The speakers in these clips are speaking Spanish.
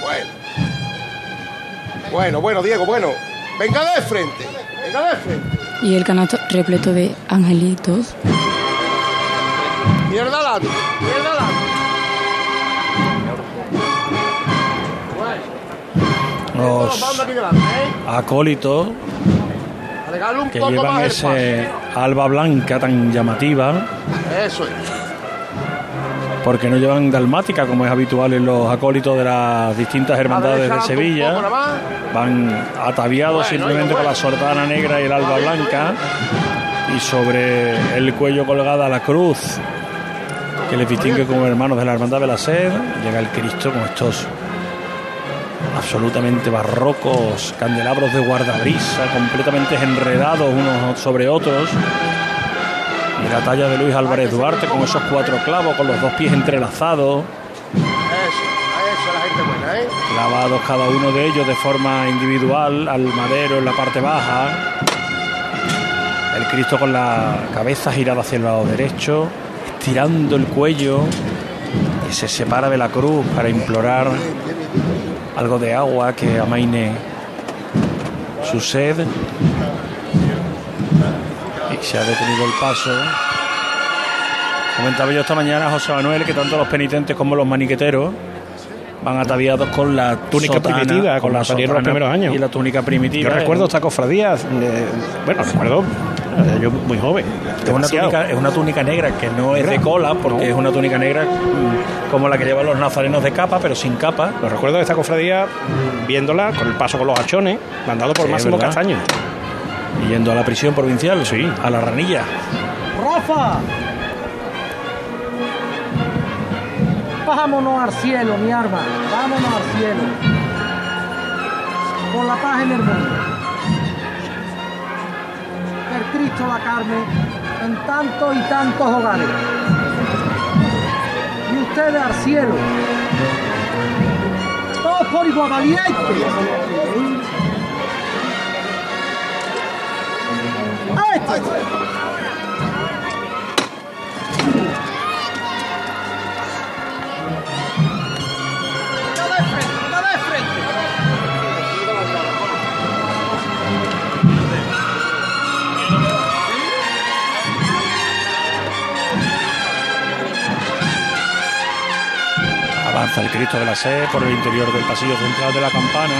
Bueno. Bueno, bueno, Diego, bueno. Venga de frente. Venga de frente. Y el canasto repleto de angelitos. Mierda lado. Mierda lado. Los Vamos aquí delante, ¿eh? acólitos que llevan ese alba blanca tan llamativa. Eso es. Porque no llevan dalmática como es habitual en los acólitos de las distintas hermandades de Sevilla. Van ataviados simplemente con la sordana negra y el alba blanca y sobre el cuello colgada la cruz que les distingue como hermanos de la hermandad de la sed. Llega el Cristo con estos absolutamente barrocos candelabros de guardabrisa completamente enredados unos sobre otros la talla de Luis Álvarez Duarte con esos cuatro clavos con los dos pies entrelazados Eso, eso es la gente buena, ¿eh? clavados cada uno de ellos de forma individual al madero en la parte baja. El Cristo con la cabeza girada hacia el lado derecho, estirando el cuello y se separa de la cruz para implorar algo de agua que amaine su sed. Y se ha detenido el paso. Comentaba yo esta mañana a José Manuel que tanto los penitentes como los maniqueteros van ataviados con la Túnica sotana, primitiva, con la salieron los primeros años. Y la túnica primitiva. Yo recuerdo esta cofradía, eh, bueno, recuerdo, eh, yo muy joven. Es una, túnica, es una túnica negra que no es de cola, porque No. es una túnica negra mm, como la que llevan los nazarenos de capa, pero sin capa. Lo recuerdo de esta cofradía viéndola con el paso con los hachones, mandado por Sí, Máximo. Castaño. Yendo a la prisión provincial, Sí. a la ranilla. Rafa. Vámonos al cielo, mi arma. Vámonos al cielo. Por la paz en el mundo. El Cristo la carne en tantos y tantos hogares. Y ustedes al cielo. Todos por igual valientes. Avanza el Cristo de la Sed por el interior del pasillo central de la campana.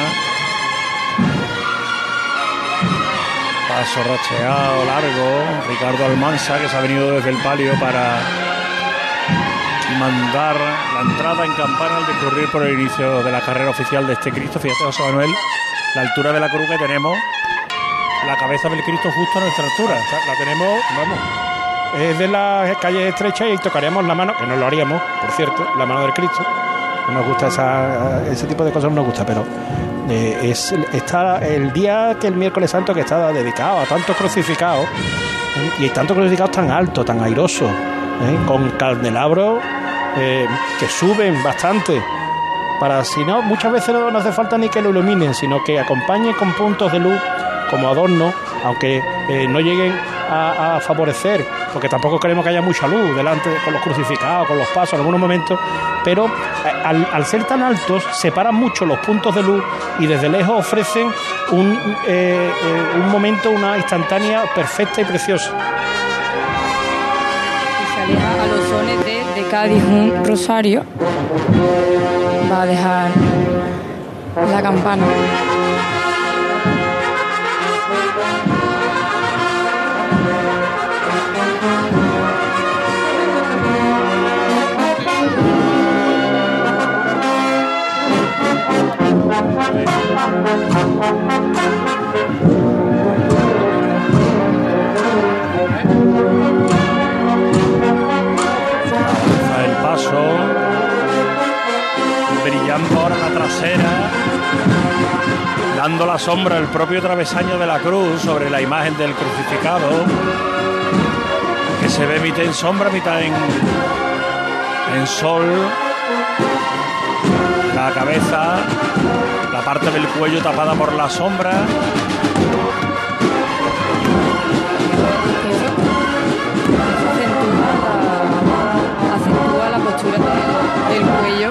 Paso racheado largo. Ricardo Almansa que se ha venido desde el palio para mandar la entrada en campana al discurrir por el inicio de la carrera oficial de este Cristo. Fíjate, José Manuel, la altura de la cruz que tenemos, la cabeza del Cristo justo a nuestra altura. La tenemos, vamos, es de las calles estrechas y tocaríamos la mano, que no lo haríamos, por cierto, la mano del Cristo. No nos gusta esa, ese tipo de cosas, no nos gusta, pero eh, es está el día que el miércoles santo que está dedicado a tantos crucificados ¿eh? y hay tantos crucificados tan altos, tan airosos, ¿eh? con candelabros que suben bastante. Para si no, muchas veces no, hace falta ni que lo iluminen, sino que acompañen con puntos de luz como adorno, aunque no lleguen a favorecer, porque tampoco queremos que haya mucha luz delante de- con los crucificados, con los pasos en algunos momentos, pero eh, al, ser tan altos separan mucho los puntos de luz y desde lejos ofrecen un, eh, eh, un momento, una instantánea perfecta y preciosa. Y sale a, los sones de, de Cádiz un rosario. Va a dejar la campana. El paso. Brillando ahora la trasera. Dando la sombra el propio travesaño de la cruz sobre la imagen del crucificado. Que se ve mitad en sombra, mitad en, en sol. La cabeza, la parte del cuello tapada por la sombra. Eso acentúa la, acentúa la postura de- del cuello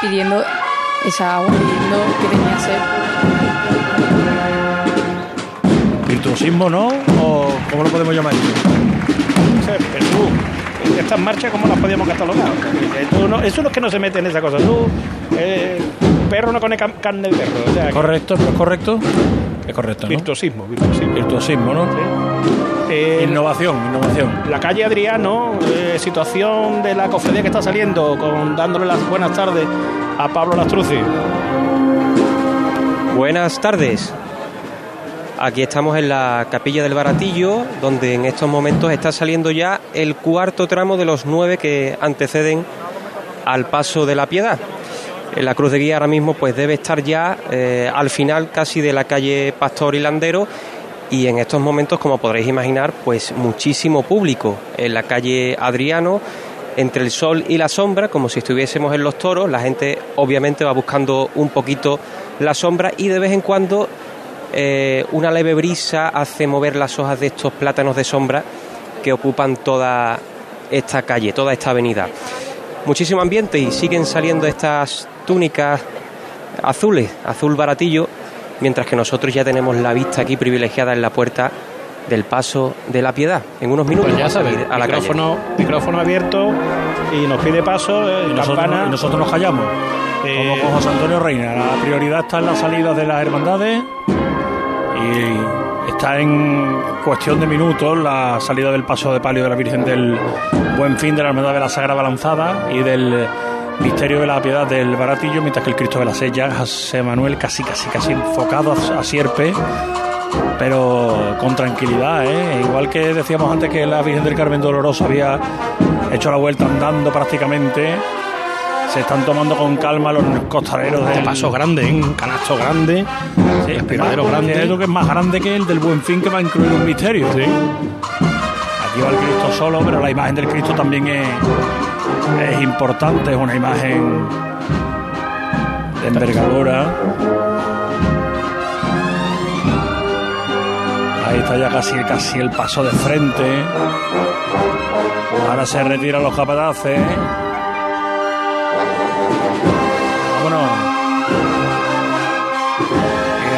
pidiendo esa agua, pidiendo que tenía sed. Virtuosismo, ¿no? ¿O cómo lo podemos llamar? Tú, estas marchas, ¿cómo las podíamos catalogar? Tú no- eso no es que no se mete en esa cosa. Tú, eh, perro no come carne de perro. O sea, ¿Correcto? ¿Pero es correcto? Es correcto, ¿no? virtuosismo, virtuosismo. Virtuosismo, ¿no? Eh, Innovación, innovación. La calle Adriano, eh, situación de la cofradía que está saliendo, con dándole las buenas tardes a Pablo Lastruzzi. Buenas tardes. Aquí estamos en la capilla del Baratillo, donde en estos momentos está saliendo ya el cuarto tramo de los nueve que anteceden al paso de la piedad. La cruz de guía ahora mismo pues debe estar ya eh, al final casi de la calle Pastor y Landero y en estos momentos como podréis imaginar pues muchísimo público en la calle Adriano entre el sol y la sombra como si estuviésemos en los toros la gente obviamente va buscando un poquito la sombra y de vez en cuando eh, una leve brisa hace mover las hojas de estos plátanos de sombra que ocupan toda esta calle, toda esta avenida. Muchísimo ambiente y siguen saliendo estas túnicas azules, azul baratillo, mientras que nosotros ya tenemos la vista aquí privilegiada en la puerta del paso de la piedad. En unos minutos Pues ya vamos a sabes, a la calle. micrófono, micrófono abierto y nos pide paso, eh, Y nosotros, campana. y nosotros nos callamos. Eh, Como con José Antonio Reina. La prioridad está en las salidas de las hermandades y está en cuestión de minutos la salida del paso de palio de la Virgen del Buen Fin de la Hermandad de la Sagrada Balanzada y del Misterio de la Piedad del Baratillo, mientras que el Cristo de la Sella, José Manuel, casi, casi, casi enfocado a, a sierpe, pero con tranquilidad, ¿eh? Igual que decíamos antes que la Virgen del Carmen Doloroso había hecho la vuelta andando prácticamente, se están tomando con calma los costaleros del paso grande, ¿eh? un canasto grande, Sí, respiradero grande. Creo que es más grande que el del Buen Fin que va a incluir un misterio. Aquí va el Cristo solo, pero la imagen del Cristo también es, es importante, es una imagen de envergadura. Ahí está ya casi, casi el paso de frente. Ahora se retiran los capataces.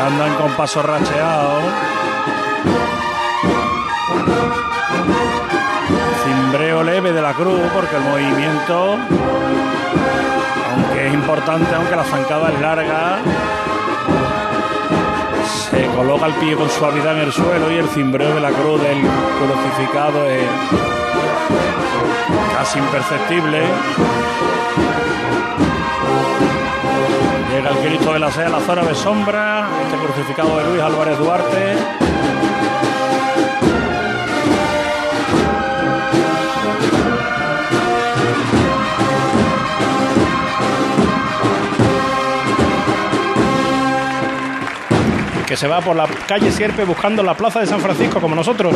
Andan con paso racheado. Cimbreo leve de la cruz porque el movimiento, aunque es importante, aunque la zancada es larga, se coloca el pie con suavidad en el suelo y el cimbreo de la cruz del crucificado es casi imperceptible. El Cristo de la Sea la zona de sombra, este crucificado de Luis Álvarez Duarte. que se va por la calle Sierpe buscando la plaza de San Francisco como nosotros.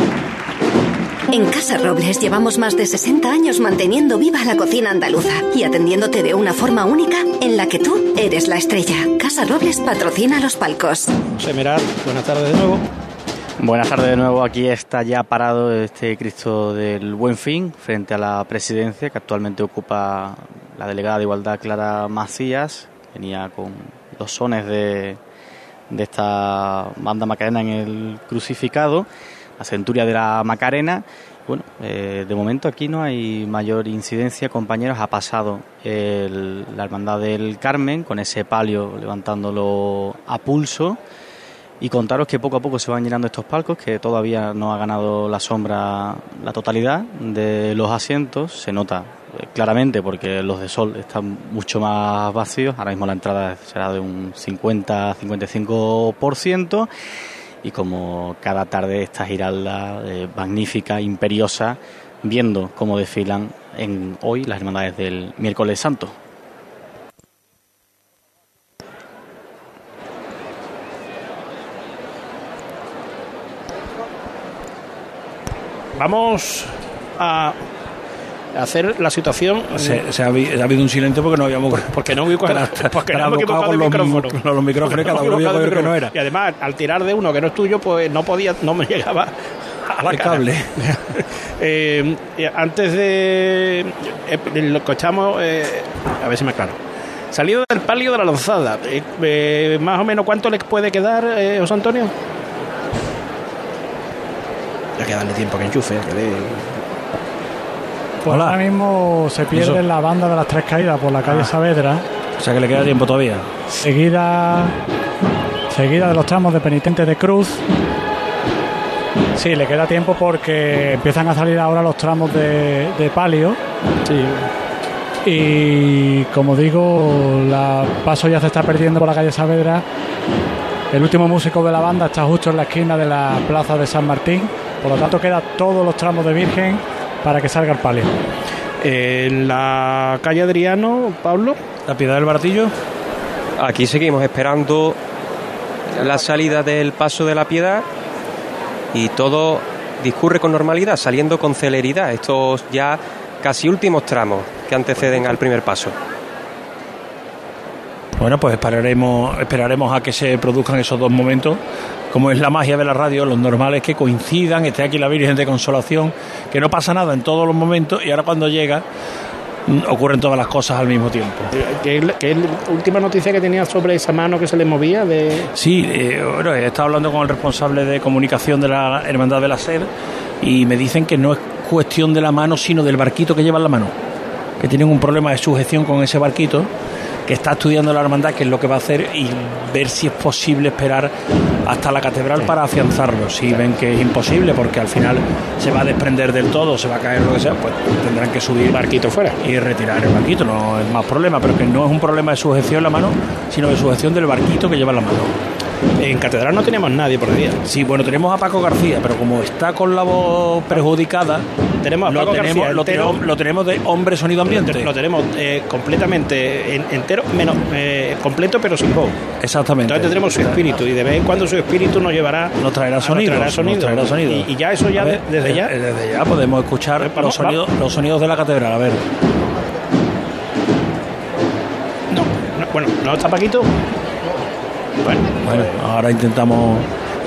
En Casa Robles llevamos más de 60 años manteniendo viva la cocina andaluza y atendiéndote de una forma única en la que tú eres la estrella. Casa Robles patrocina los palcos. José Merat, buenas tardes de nuevo. Buenas tardes de nuevo. Aquí está ya parado este Cristo del Buen Fin frente a la presidencia que actualmente ocupa la delegada de Igualdad Clara Macías. Venía con los sones de, de esta banda macarena en el crucificado, la centuria de la Macarena. Bueno, eh, de momento aquí no hay mayor incidencia, compañeros. Ha pasado el- la Hermandad del Carmen con ese palio levantándolo a pulso. Y contaros que poco a poco se van llenando estos palcos, que todavía no ha ganado la sombra la totalidad de los asientos. Se nota eh, claramente porque los de sol están mucho más vacíos. Ahora mismo la entrada será de un 50-55%. Y como cada tarde esta giralda eh, magnífica, imperiosa, viendo cómo desfilan en hoy las hermandades del miércoles santo. Vamos a hacer la situación. Se, se ha, ha habido un silencio porque no habíamos. Porque no ubico porque no me con los, micrófono. con los micrófonos, cada No uno vio que no era. Y además, al tirar de uno que no es tuyo, pues no podía, no me llegaba a la El cara. cable. Eh, antes de eh, lo escuchamos, eh, a ver si me aclaro. Salida del palio de la lanzada. Eh, eh, más o menos, ¿cuánto le puede quedar, eh, José Antonio? Hay que darle tiempo a que enchufe, que dé- Pues Hola. ahora mismo se pierde Eso. la banda de las tres caídas por la calle Ah. Saavedra. O sea que le queda tiempo todavía. Seguida, seguida de los tramos de penitentes de Cruz. Sí, le queda tiempo porque empiezan a salir ahora los tramos de, de palio. Y como digo, la paso ya se está perdiendo por la calle Saavedra. El último músico de la banda está justo en la esquina de la plaza de San Martín. Por lo tanto, queda todos los tramos de Virgen para que salga el palio. En la calle Adriano, Pablo. La piedad del baratillo. Aquí seguimos esperando la salida del paso de la piedad y todo discurre con normalidad, saliendo con celeridad estos ya casi últimos tramos que anteceden al primer paso. Bueno, pues esperaremos, esperaremos a que se produzcan esos dos momentos. Como es la magia de la radio, lo normal es que coincidan, esté aquí la Virgen de Consolación, que no pasa nada en todos los momentos y ahora cuando llega mm, ocurren todas las cosas al mismo tiempo. ¿Qué es la- qué es la última noticia que tenía sobre esa mano que se le movía? De... Sí, eh, bueno, he estado hablando con el responsable de comunicación de la Hermandad de la Sed y me dicen que no es cuestión de la mano, sino del barquito que lleva en la mano. Que tienen un problema de sujeción con ese barquito, que está estudiando la hermandad qué es lo que va a hacer y ver si es posible esperar hasta la catedral para afianzarlo. Si ven que es imposible, porque al final se va a desprender del todo, se va a caer lo que sea, pues tendrán que subir barquito fuera y retirar el barquito. No es más problema, pero que no es un problema de sujeción en la mano, sino de sujeción del barquito que lleva en la mano. En Catedral no teníamos nadie por día. Sí, bueno, tenemos a Paco García, pero como está con la voz perjudicada, Tenemos a lo, Paco tenemos, García lo, tenemos, lo tenemos de hombre sonido ambiente. Lo tenemos eh, completamente en- entero, menos eh, completo, pero sin voz. Exactamente. Entonces tendremos su espíritu y de vez en cuando su espíritu nos llevará Nos traerá nos sonido. traerá sonido. traerá sonido. Y, y ya eso ya ver, desde eh, ya. eh, Desde ya podemos escuchar vamos, los sonidos, los sonidos de la catedral. A ver. No, no, bueno, ¿no está Paquito? Bueno, Bueno, ahora intentamos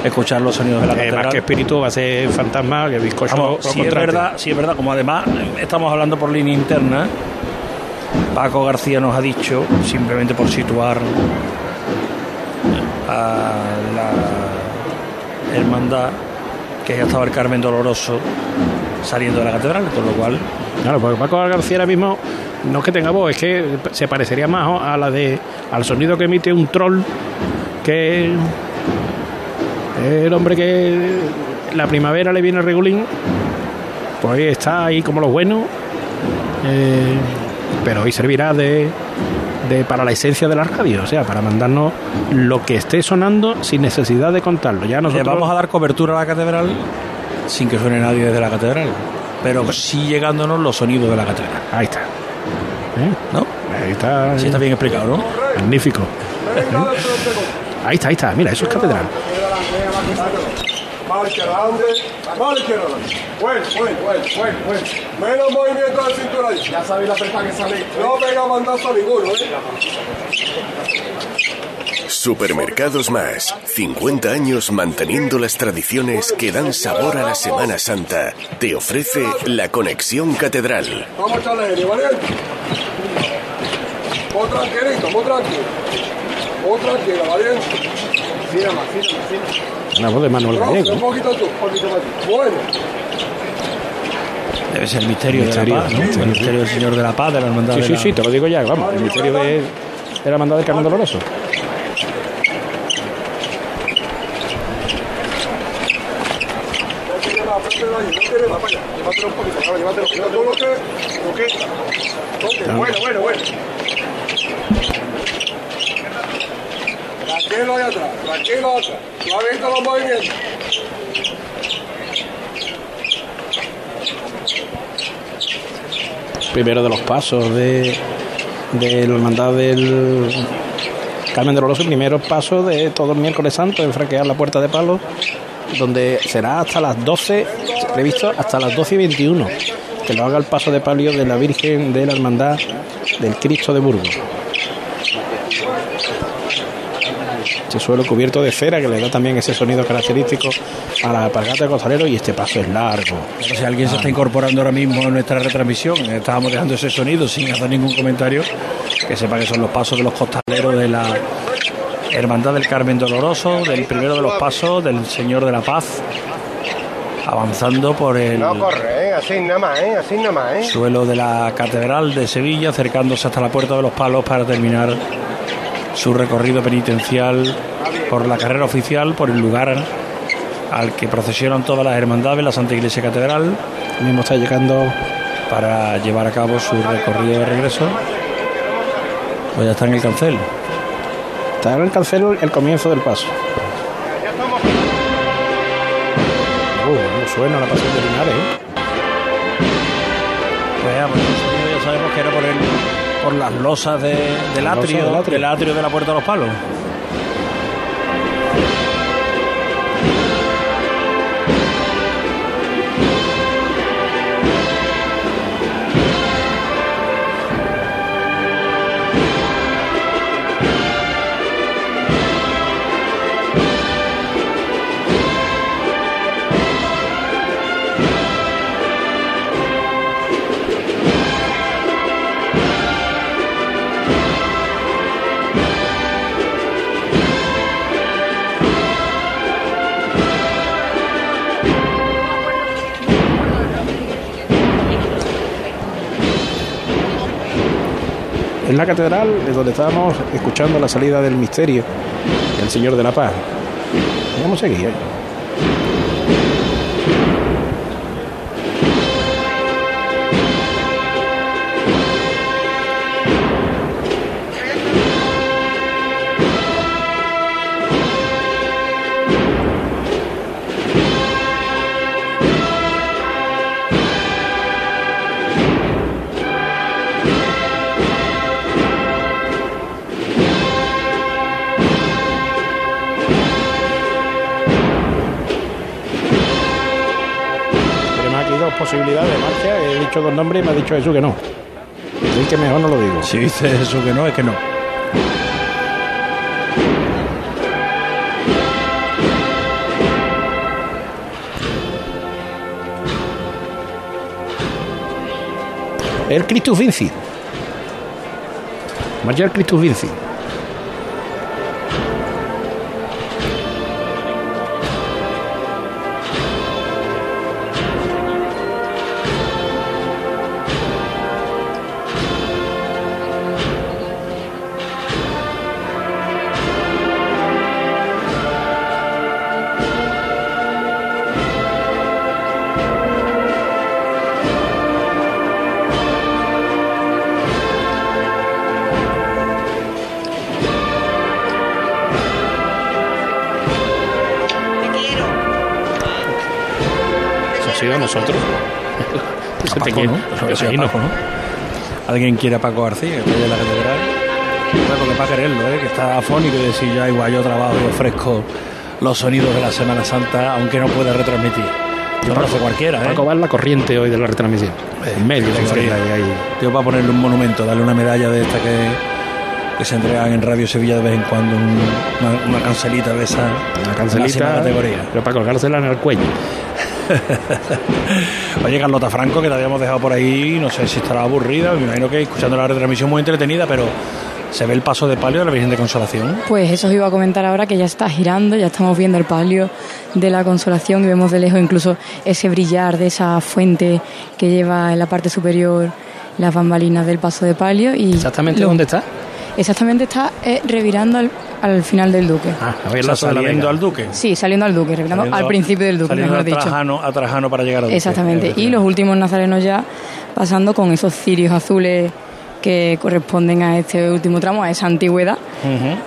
escuchar los sonidos de la eh, catedral. más que espíritu va a ser fantasma, que bizcocho Vamos, si es verdad, si es verdad, como además eh, estamos hablando por línea interna, Paco García nos ha dicho, simplemente por situar a la hermandad, que ya estaba el Carmen Doloroso saliendo de la catedral, con lo cual Claro, porque Paco García ahora mismo no es que tenga voz, es que se parecería más a la de al sonido que emite un troll que el hombre que la primavera le viene regulín, pues está ahí como lo bueno, eh, pero hoy servirá de, de para la esencia de la radio, o sea, para mandarnos lo que esté sonando sin necesidad de contarlo. Ya le nosotros vamos a dar cobertura a la catedral sin que suene nadie desde la catedral, pero sí llegándonos los sonidos de la catedral. Ahí está. ¿Eh? ¿No? Ahí está. Sí está bien explicado, ¿no? Magnífico. Ahí está, ahí está. Mira, eso es catedral. Izquierda, adelante. Mano izquierda. Bueno, bueno, bueno, bueno, bueno. Menos movimiento de cintura ahí. Ya sabéis la fecha que salí. No pega mandazo a ninguno, ¿eh? Supermercados Más, 50 años manteniendo las tradiciones que dan sabor a la Semana Santa. Te ofrece la conexión catedral. Vamos a echarle ¿valiente? Muy tranquilito, muy tranquilo. Muy tranquilo, ¿valiente? Mira más, mira más, mira La voz de Manuel. Gallego. Un poquito tú, un poquito más. Bueno. Debe ser el misterio, Misterio, de la paz, ¿no? sí. El misterio del Señor de la Paz, de la hermandad Sí, de sí, la- sí, te lo digo ya, vamos. El misterio de, de la mandada de Carmen Doloroso. No tiene más, préndelo ahí, no tiene más, vaya. Llévatelo un poquito, ahora, llévatelo. Mira todo lo que... Lo que... Toque, bueno, bueno, bueno. Tranquilo ahí atrás, tranquilo atrás. Suavito los movimientos. Primero de los pasos de, de la hermandad del Carmen Doloroso. Primero paso de todo el miércoles santo en franquear la puerta de palo, donde será hasta las 12, previsto hasta las 12 y 21, que lo haga el paso de palio de la Virgen de la Hermandad del Cristo de Burgos. Ese suelo cubierto de cera que le da también ese sonido característico a la alpargata de costalero y este paso es largo. Pero si alguien se está incorporando ahora mismo a nuestra retransmisión, estábamos dejando ese sonido sin hacer ningún comentario, que sepa que son los pasos de los costaleros de la Hermandad del Carmen Doloroso, del primero de los pasos del Señor de la Paz, avanzando por el No corre, ¿eh? así nada más, ¿eh? así nada más. ¿eh? suelo de la Catedral de Sevilla, acercándose hasta la Puerta de los Palos para terminar su recorrido penitencial por la carrera oficial, por el lugar al que procesionan todas las hermandades, la Santa Iglesia Catedral. Mismo está llegando para llevar a cabo su recorrido de regreso. Pues ya está en el cancel. Está en el cancelo el comienzo del paso. Uh, no suena la pasión de Linares, ¿eh? Pues ya, pues, el ya sabemos que era por, el, por las losas de- del, atrio, del atrio. del atrio de la Puerta de los Palos. En la catedral es donde estábamos escuchando la salida del misterio del Señor de la Paz. Vamos a seguir. Posibilidades de marcha. He dicho dos nombres y me ha dicho Jesús que no. Así que mejor no lo digo. Si dice eso que no, es que no. El Christus Vinci. Marcha el Christus Vinci. Paco, ¿no? Paco, ¿no? Alguien quiere a Paco García, que en la catedral. Claro, que para quererlo, ¿eh? que está afónico y decir ya igual yo trabajo y ofrezco los sonidos de la Semana Santa, aunque no pueda retransmitir. No lo hace cualquiera, ¿eh? Paco va en la corriente hoy de la retransmisión. En medio, ahí, ahí. Tío, para ponerle un monumento, darle una medalla de esta que, que se entregan en Radio Sevilla de vez en cuando, un- una, una cancelita de esa Una cancelita, categoría. pero para colgársela en el cuello. Oye, Carlota Franco, que te habíamos dejado por ahí, no sé si estará aburrida, me imagino que escuchando la retransmisión muy entretenida, pero se ve el paso de palio de la Virgen de Consolación. Pues eso os iba a comentar ahora que ya está girando, ya estamos viendo el palio de la consolación y vemos de lejos incluso ese brillar de esa fuente que lleva en la parte superior las bambalinas del paso de palio. Y ¿Exactamente lo- dónde está? Exactamente está eh, revirando al, al final del Duque. Ah, a O sea, saliendo al Duque. Sí, saliendo al Duque, revirando Saliendo- al principio del Duque, mejor a dicho. Trajano, a Trajano para llegar al Duque. Exactamente. Y los últimos nazarenos ya pasando con esos cirios azules que corresponden a este último tramo, a esa antigüedad.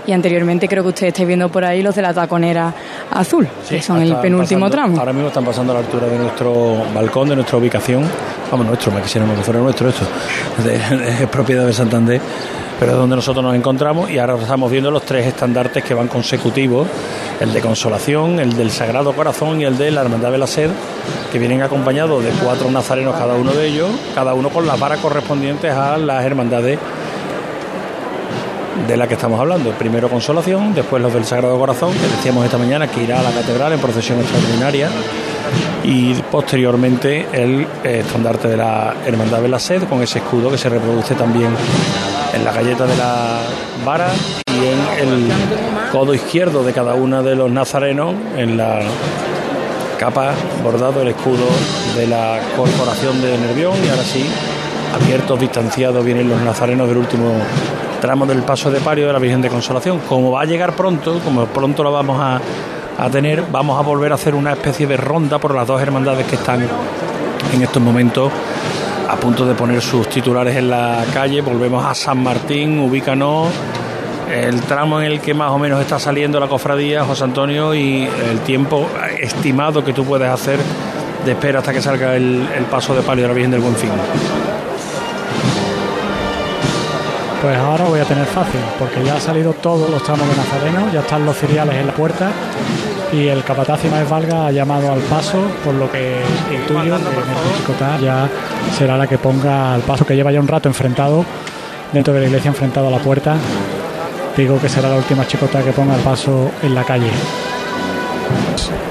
Y anteriormente creo que ustedes estáis viendo por ahí los de la taconera azul, que son el penúltimo pasando- tramo. Ahora mismo están pasando a la altura de nuestro balcón, de nuestra ubicación. Vamos, nuestro, me quisiéramos que fuera nuestro esto. Es propiedad de Santander, pero es donde nosotros nos encontramos. Y ahora estamos viendo los tres estandartes que van consecutivos: el de Consolación, el del Sagrado Corazón y el de la Hermandad de la Sed, que vienen acompañados de cuatro nazarenos cada uno de ellos, cada uno con las varas correspondientes a las hermandades de la que estamos hablando. Primero Consolación, después los del Sagrado Corazón, que decíamos esta mañana que irá a la catedral en procesión extraordinaria y posteriormente el eh, estandarte de la Hermandad de la Sed con ese escudo que se reproduce también en la galleta de la vara y en el codo izquierdo de cada uno de los nazarenos en la capa bordado el escudo de la corporación de Nervión y ahora sí abiertos, distanciados vienen los nazarenos del último tramo del paso de pario de la Virgen de Consolación. Como va a llegar pronto, como pronto lo vamos a, a tener, vamos a volver a hacer una especie de ronda por las dos hermandades que están en estos momentos a punto de poner sus titulares en la calle. Volvemos a San Martín, ubícanos el tramo en el que más o menos está saliendo la cofradía, José Antonio, y el tiempo estimado que tú puedes hacer de espera hasta que salga el, el paso de palio de la Virgen del Buen Fin. Pues ahora voy a tener fácil, porque ya han salido todos los tramos de Nazareno, ya están los cereales en la puerta y el capataz Imaez Valga ha llamado al paso, por lo que que Mercedes Chicotá ya será la que ponga al paso, que lleva ya un rato enfrentado dentro de la iglesia, enfrentado a la puerta. Digo que será la última chicota que ponga el paso en la calle.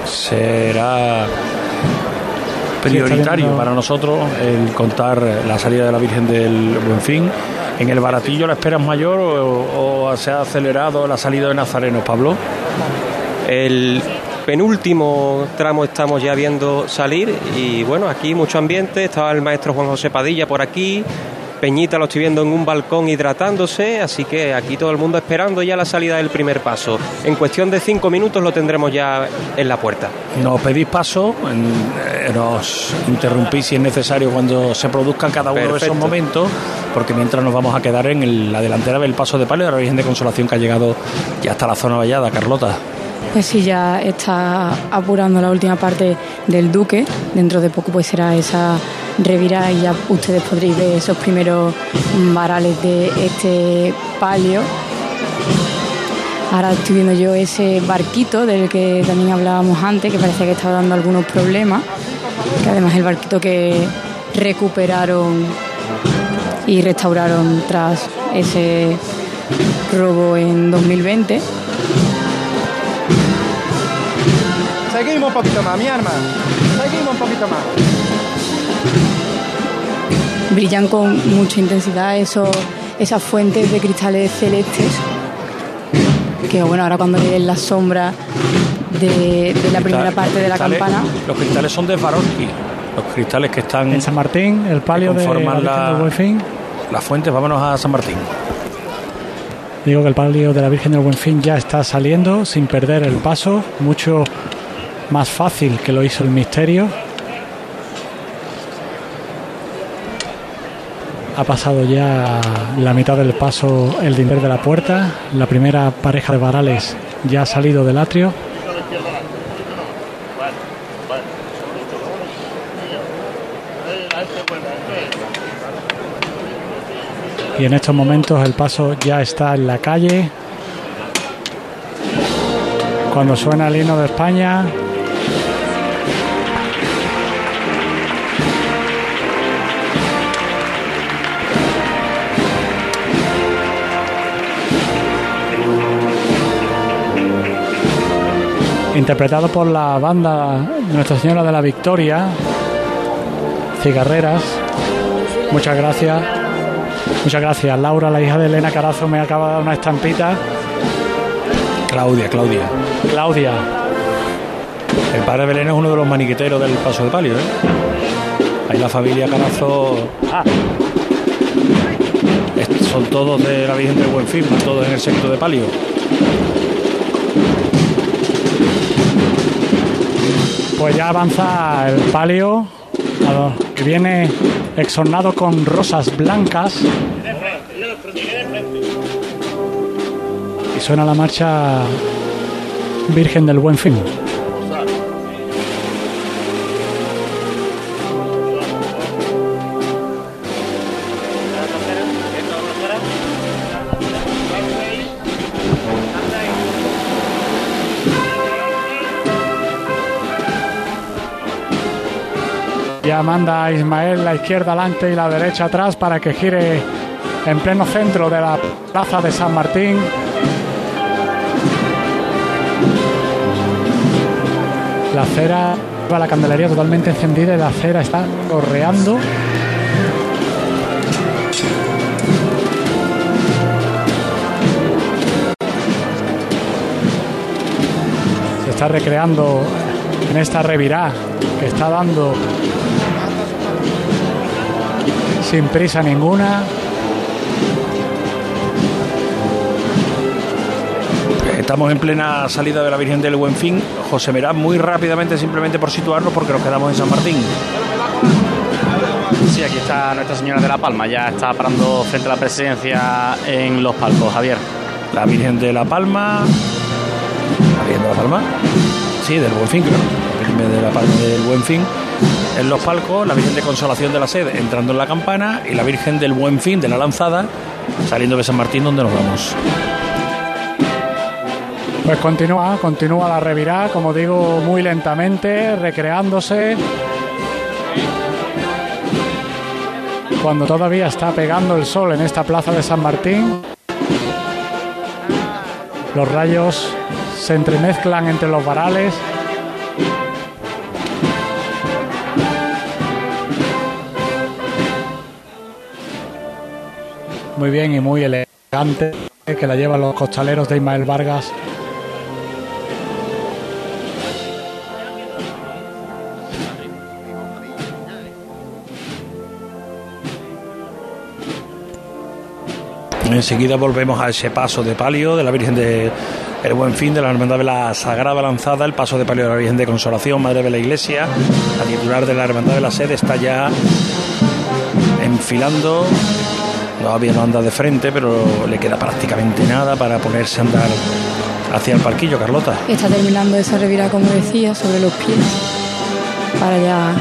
Será prioritario para nosotros el contar la salida de la Virgen del Buen Fin. ¿En el baratillo la espera es mayor o, o se ha acelerado la salida de Nazareno, Pablo? El penúltimo tramo estamos ya viendo salir y bueno, aquí mucho ambiente, estaba el maestro Juan José Padilla por aquí, Peñita lo estoy viendo en un balcón hidratándose, así que aquí todo el mundo esperando ya la salida del primer paso. En cuestión de cinco minutos lo tendremos ya en la puerta. Nos pedís paso, en- eh, nos interrumpís si es necesario cuando se produzcan cada uno de esos momentos, porque mientras nos vamos a quedar en el- la delantera del paso de palio de la Virgen de Consolación que ha llegado ya hasta la zona vallada, Carlota. Pues sí, ya está apurando la última parte del Duque. Dentro de poco pues será esa revirada y ya ustedes podréis ver esos primeros varales de este palio. Ahora estoy viendo yo ese barquito del que también hablábamos antes, que parecía que estaba dando algunos problemas. Que además el barquito que recuperaron y restauraron tras ese robo en 2020. Seguimos un poquito más, mi arma. Seguimos un poquito más. Brillan con mucha intensidad esos, esas fuentes de cristales celestes que bueno ahora cuando le den la sombra de, de la primera parte de la campana Los cristales son de Swarovski, los cristales que están En San Martín, el palio de la conforman Virgen la- del Buen Fin. las fuentes. Vámonos a San Martín. Digo que el palio de la Virgen del Buen Fin ya está saliendo sin perder el paso, mucho más fácil que lo hizo el misterio. Ha pasado ya la mitad del paso el dinero de la puerta. La primera pareja de varales ya ha salido del atrio. Y en estos momentos el paso ya está en la calle. Cuando suena el himno de España, interpretado por la banda Nuestra Señora de la Victoria, Cigarreras. Muchas gracias. Muchas gracias. Laura, la hija de Elena Carazo, me acaba de dar una estampita. Claudia, Claudia. Claudia, El padre Belén es uno de los maniqueteros del paso de palio. ¿eh? Ahí la familia Carazo. Ah. Son todos de la Virgen del Buen Fin, van todos en el secto de palio. Pues ya avanza el palio, que viene exornado con rosas blancas. Y suena la marcha Virgen del Buen Fin. Ya manda Ismael la izquierda adelante y la derecha atrás para que gire en pleno centro de la plaza de San Martín. La acera Va la candelería totalmente encendida y la cera está correando. Se está recreando en esta revirá que está dando sin prisa ninguna. Estamos en plena salida de la Virgen del Buen Fin. José Merá, muy rápidamente, simplemente por situarnos, porque nos quedamos en San Martín. Sí, aquí está Nuestra Señora de la Palma, ya está parando frente a la presidencia en los palcos, Javier. La Virgen de la Palma. La Virgen de la Palma. Sí, del Buen Fin, creo. La Virgen de la Palma del Buen Fin. En los palcos, la Virgen de Consolación de la Sede entrando en la campana y la Virgen del Buen Fin de la Lanzada saliendo de San Martín, donde nos vamos. Pues continúa, continúa la revirá, como digo, muy lentamente, recreándose. Cuando todavía está pegando el sol en esta plaza de San Martín, los rayos se entremezclan entre los varales. Muy bien y muy elegante, que la llevan los costaleros de Ismael Vargas Enseguida volvemos a ese paso de palio de la Virgen de El Buen Fin, de la Hermandad de la Sagrada Lanzada, el paso de palio de la Virgen de Consolación, Madre de la Iglesia. La titular de la Hermandad de la Sede está ya enfilando. Todavía no anda de frente, pero le queda prácticamente nada para ponerse a andar hacia el parquillo, Carlota. Está terminando esa revira, como decía, sobre los pies, para ya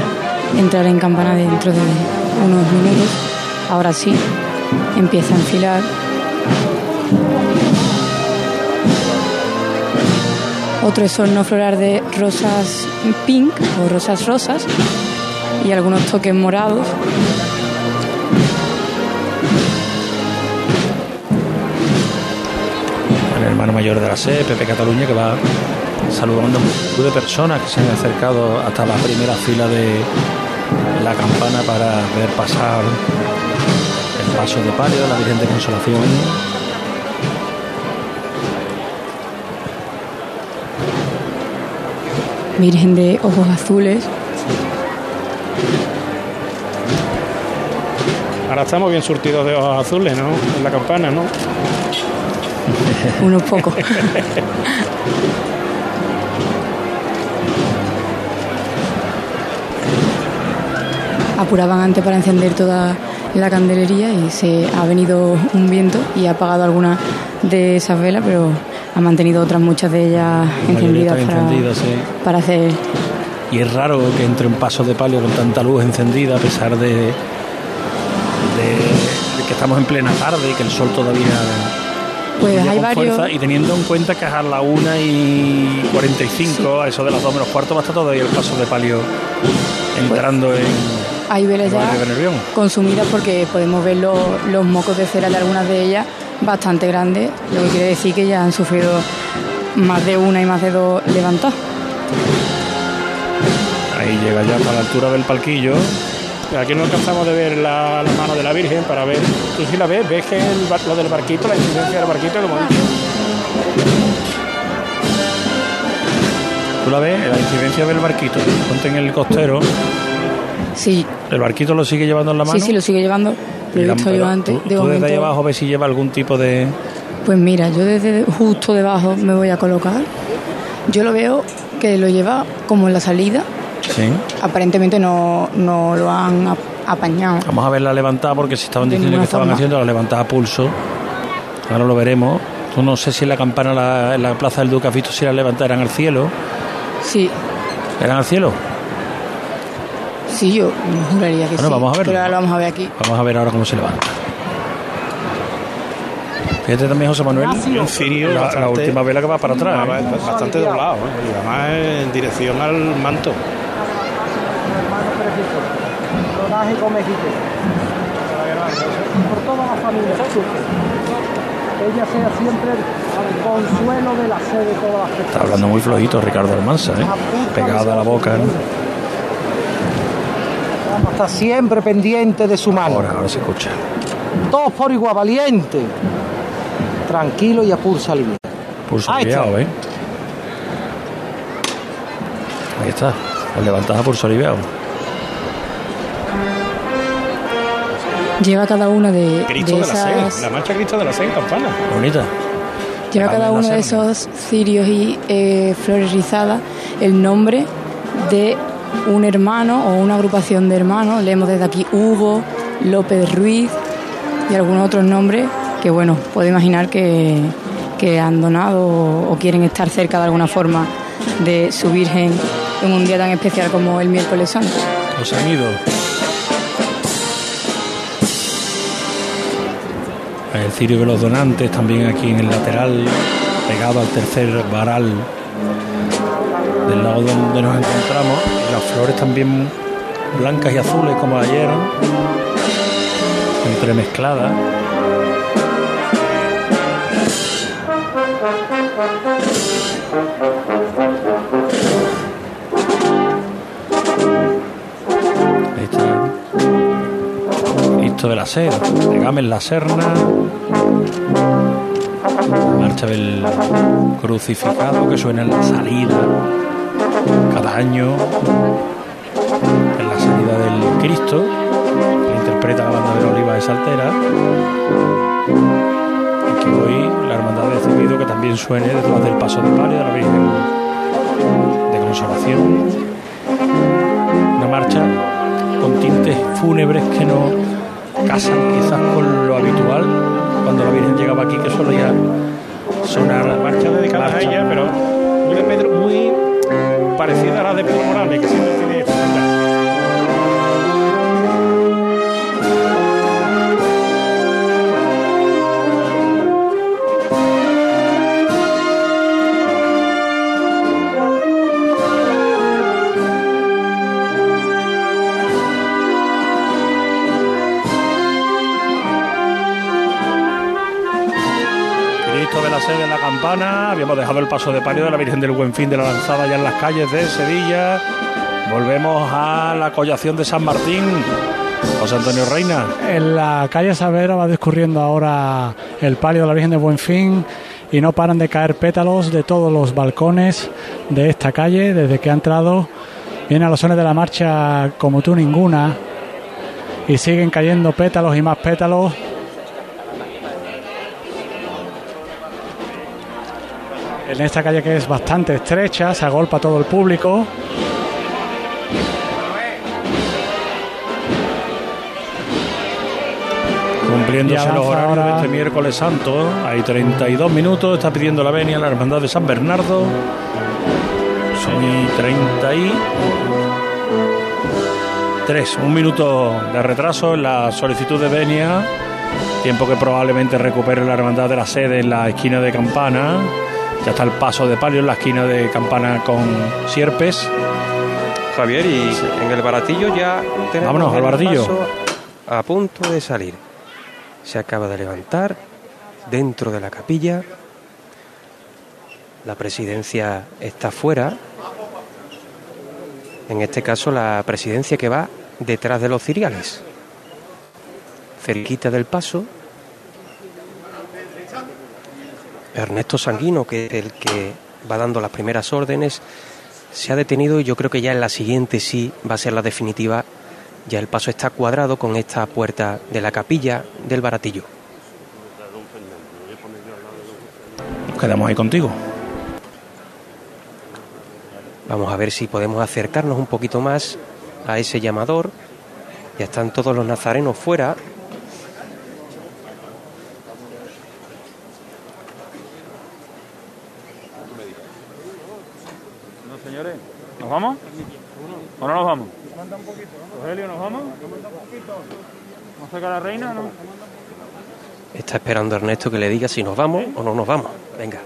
entrar en campana dentro de unos minutos. Ahora sí, empieza a enfilar. Otro esorno floral de rosas pink o rosas rosas y algunos toques morados. Hermano mayor de la SE, Pepe Cataluña, que va saludando a un grupo de personas que se han acercado hasta la primera fila de la campana para ver pasar el paso de palio de la Virgen de Consolación. Virgen de ojos azules. Ahora estamos bien surtidos de ojos azules, ¿no? En la campana, ¿no? Unos pocos. Apuraban antes para encender toda la candelería y se ha venido un viento y ha apagado algunas de esas velas, pero ha mantenido otras muchas de ellas encendidas para, sí. para hacer Y es raro que entre un paso de palio con tanta luz encendida, a pesar de, de- de que estamos en plena tarde y que el sol todavía Pues hay con varios. fuerza. Y teniendo en cuenta que a la 1 y 45, a eso de las 2 menos cuarto, va a estar todavía el paso de palio entrando en Hay velas el ya consumidas porque podemos ver los, los mocos de cera de algunas de ellas bastante grandes, lo que quiere decir que ya han sufrido más de una y más de dos levantados. Ahí llega ya hasta la altura del palquillo. Aquí no alcanzamos de ver la, la mano de la Virgen para ver. Tú si la ves, ves que el lo del barquito, la incidencia del barquito, como he dicho. Tú la ves, la incidencia del barquito. Ponte en el costero. Sí, El barquito lo sigue llevando en la mano. sí, sí, lo sigue llevando. Lo he visto yo antes. Tú, de tú desde ahí abajo ves si lleva algún tipo de. Pues mira, yo desde justo debajo me voy a colocar. Yo lo veo que lo lleva como en la salida. Sí. Aparentemente no, no lo han ap- apañado. Vamos a ver la levantada porque si estaban De diciendo que estaban forma. haciendo la levantada a pulso. Ahora lo veremos. Tú no sé si la campana la- en la plaza del Duque has visto si la levantada eran al cielo. Sí, ¿Eran al cielo? sí, yo juraría que Bueno, sí. vamos a verlo. Pero ahora lo vamos a ver aquí. Vamos a ver ahora cómo se levanta. Fíjate también, José Manuel, Un cirio la, última vela que va para atrás. ¿eh? Bastante, bastante doblado, ¿eh? y además en dirección al manto. Rodaje con mejite. Por toda la familia, ella sea siempre el consuelo de la sed de todas las personas. Está hablando muy flojito Ricardo Almanza, ¿eh? Pegado a la boca. ¿no? Está siempre pendiente de su mano. Ahora, ahora se escucha. Todos por igual, valiente. Tranquilo y a Ahí está. aliviado, ¿eh? Ahí está. Levantada pulso aliviado. Lleva cada una de, Cristo de de, la esas... Sed, la marcha Cristo de la en campana. Bonita. Lleva cada uno de esos cirios y eh, flores rizadas el nombre de un hermano o una agrupación de hermanos. Leemos desde aquí Hugo, López Ruiz y algunos otros nombres que, bueno, puedo imaginar que, que han donado o, o quieren estar cerca de alguna forma de su Virgen en un día tan especial como el miércoles santo. Los han ido. El cirio de los donantes también aquí en el lateral, pegado al tercer varal del lado donde nos encontramos. Las flores también blancas y azules como ayer, entremezcladas. Cristo de la Ser, de Gámez la Serna. La marcha del crucificado que suena en la salida cada año. En la salida del Cristo, que interpreta la banda de la Oliva de Saltera. Y que hoy la Hermandad ha decidido que también suene detrás del paso de palio de la Virgen de Consolación una marcha con tintes fúnebres que no casan quizás con lo habitual cuando la Virgen llegaba aquí que solía sonar marcha. Dedicada a ella, pero Pedro, muy parecida a la de Pedro Morales, paso de palio de la Virgen del Buen Fin de la Lanzada ya en las calles de Sevilla. Volvemos a la collación de San Martín. José Antonio Reina. En la calle Savera va discurriendo ahora el palio de la Virgen de Buenfín y no paran de caer pétalos de todos los balcones de esta calle desde que ha entrado. Viene a los sones de la marcha como tú ninguna y siguen cayendo pétalos y más pétalos. En esta calle que es bastante estrecha, se agolpa todo el público. Cumpliéndose Y los horarios de este miércoles santo. Hay 32 minutos. Está pidiendo la venia la Hermandad de San Bernardo. Son y 33. Un minuto de retraso en la solicitud de venia. Tiempo que probablemente recupere la Hermandad de la Sede en la esquina de Campana. Ya está el paso de palio en la esquina de Campana con Sierpes. Javier, y en el baratillo ya tenemos Vámonos al el baratillo. paso a punto de salir. Se acaba de levantar dentro de la capilla. La presidencia está fuera. En este caso, la presidencia que va detrás de los ciriales. Cerquita del paso. Ernesto Sanguino, que es el que va dando las primeras órdenes, se ha detenido y yo creo que ya en la siguiente sí va a ser la definitiva. Ya el paso está cuadrado con esta puerta de la capilla del baratillo. Nos quedamos ahí contigo. Vamos a ver si podemos acercarnos un poquito más a ese llamador. Ya están todos los nazarenos fuera. No, señores, ¿nos vamos? ¿O no nos vamos? Rogelio, ¿nos vamos? ¿Vamos a sacar a la reina o no? Esperando Ernesto que le diga si nos vamos o no nos vamos. Venga.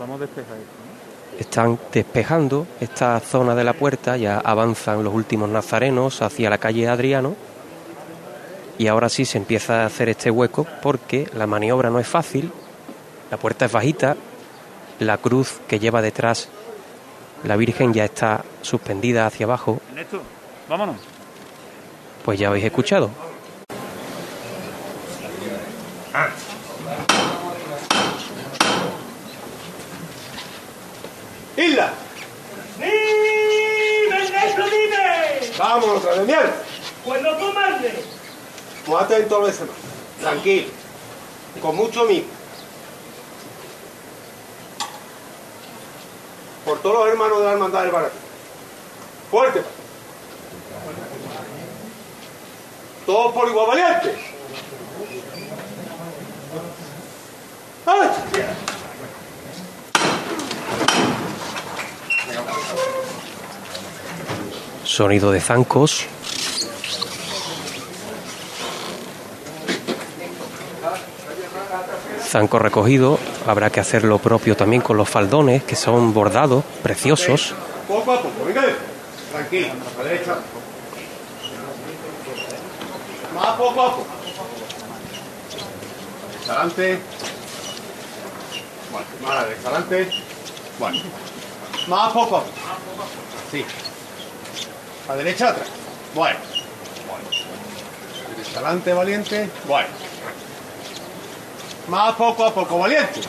Vamos despejaditos, ¿no? están despejando esta zona de la puerta, ya avanzan los últimos nazarenos hacia la calle Adriano y ahora sí se empieza a hacer este hueco porque la maniobra no es fácil, la puerta es bajita, la cruz que lleva detrás la Virgen ya está suspendida hacia abajo, Ernesto, vámonos. pues ya habéis escuchado. ¡Isla! ¡Dime, Ernesto, dime! Vámonos mierda. Cuando tú mandes. Muy atento a lo de semana. Tranquilo. Con mucho mimo. Por todos los hermanos de la hermandad del barato. Fuerte. Todos por igual valiente. ¡Ay! Sonido de zancos. Zanco recogido, habrá que hacer lo propio también con los faldones, que son bordados, preciosos. Poco a poco, venga. Tranquilo, a la derecha. Más poco a poco. Adelante. Bueno, más a la derecha, adelante. Bueno. Más poco a poco. Sí. A derecha atrás. Bueno. Bueno. Valiente. Bueno. Más poco a poco, valiente.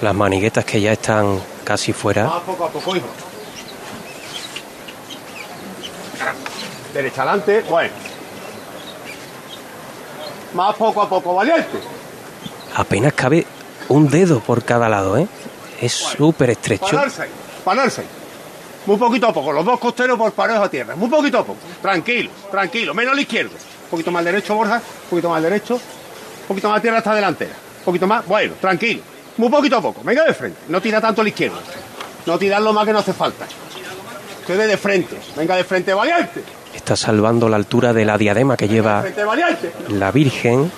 Las maniguetas que ya están casi fuera. Más poco a poco, hijo. Derecha adelante, bueno. Más poco a poco, valiente. Apenas cabe un dedo por cada lado, ¿eh? Es súper estrecho. Pararse pararse. Muy poquito a poco, los dos costeros por parejo a tierra. Muy poquito a poco. Tranquilo, tranquilo. Menos a la izquierda. Un poquito más al derecho, Borja. Un poquito más al derecho. Un poquito más a tierra hasta delantera. Un poquito más. Bueno, tranquilo. Muy poquito a poco. Venga de frente. No tira tanto a la izquierda. No tirarlo más que no hace falta. Quede de frente. Venga de frente, valiente. Está salvando la altura de la diadema que lleva la Virgen.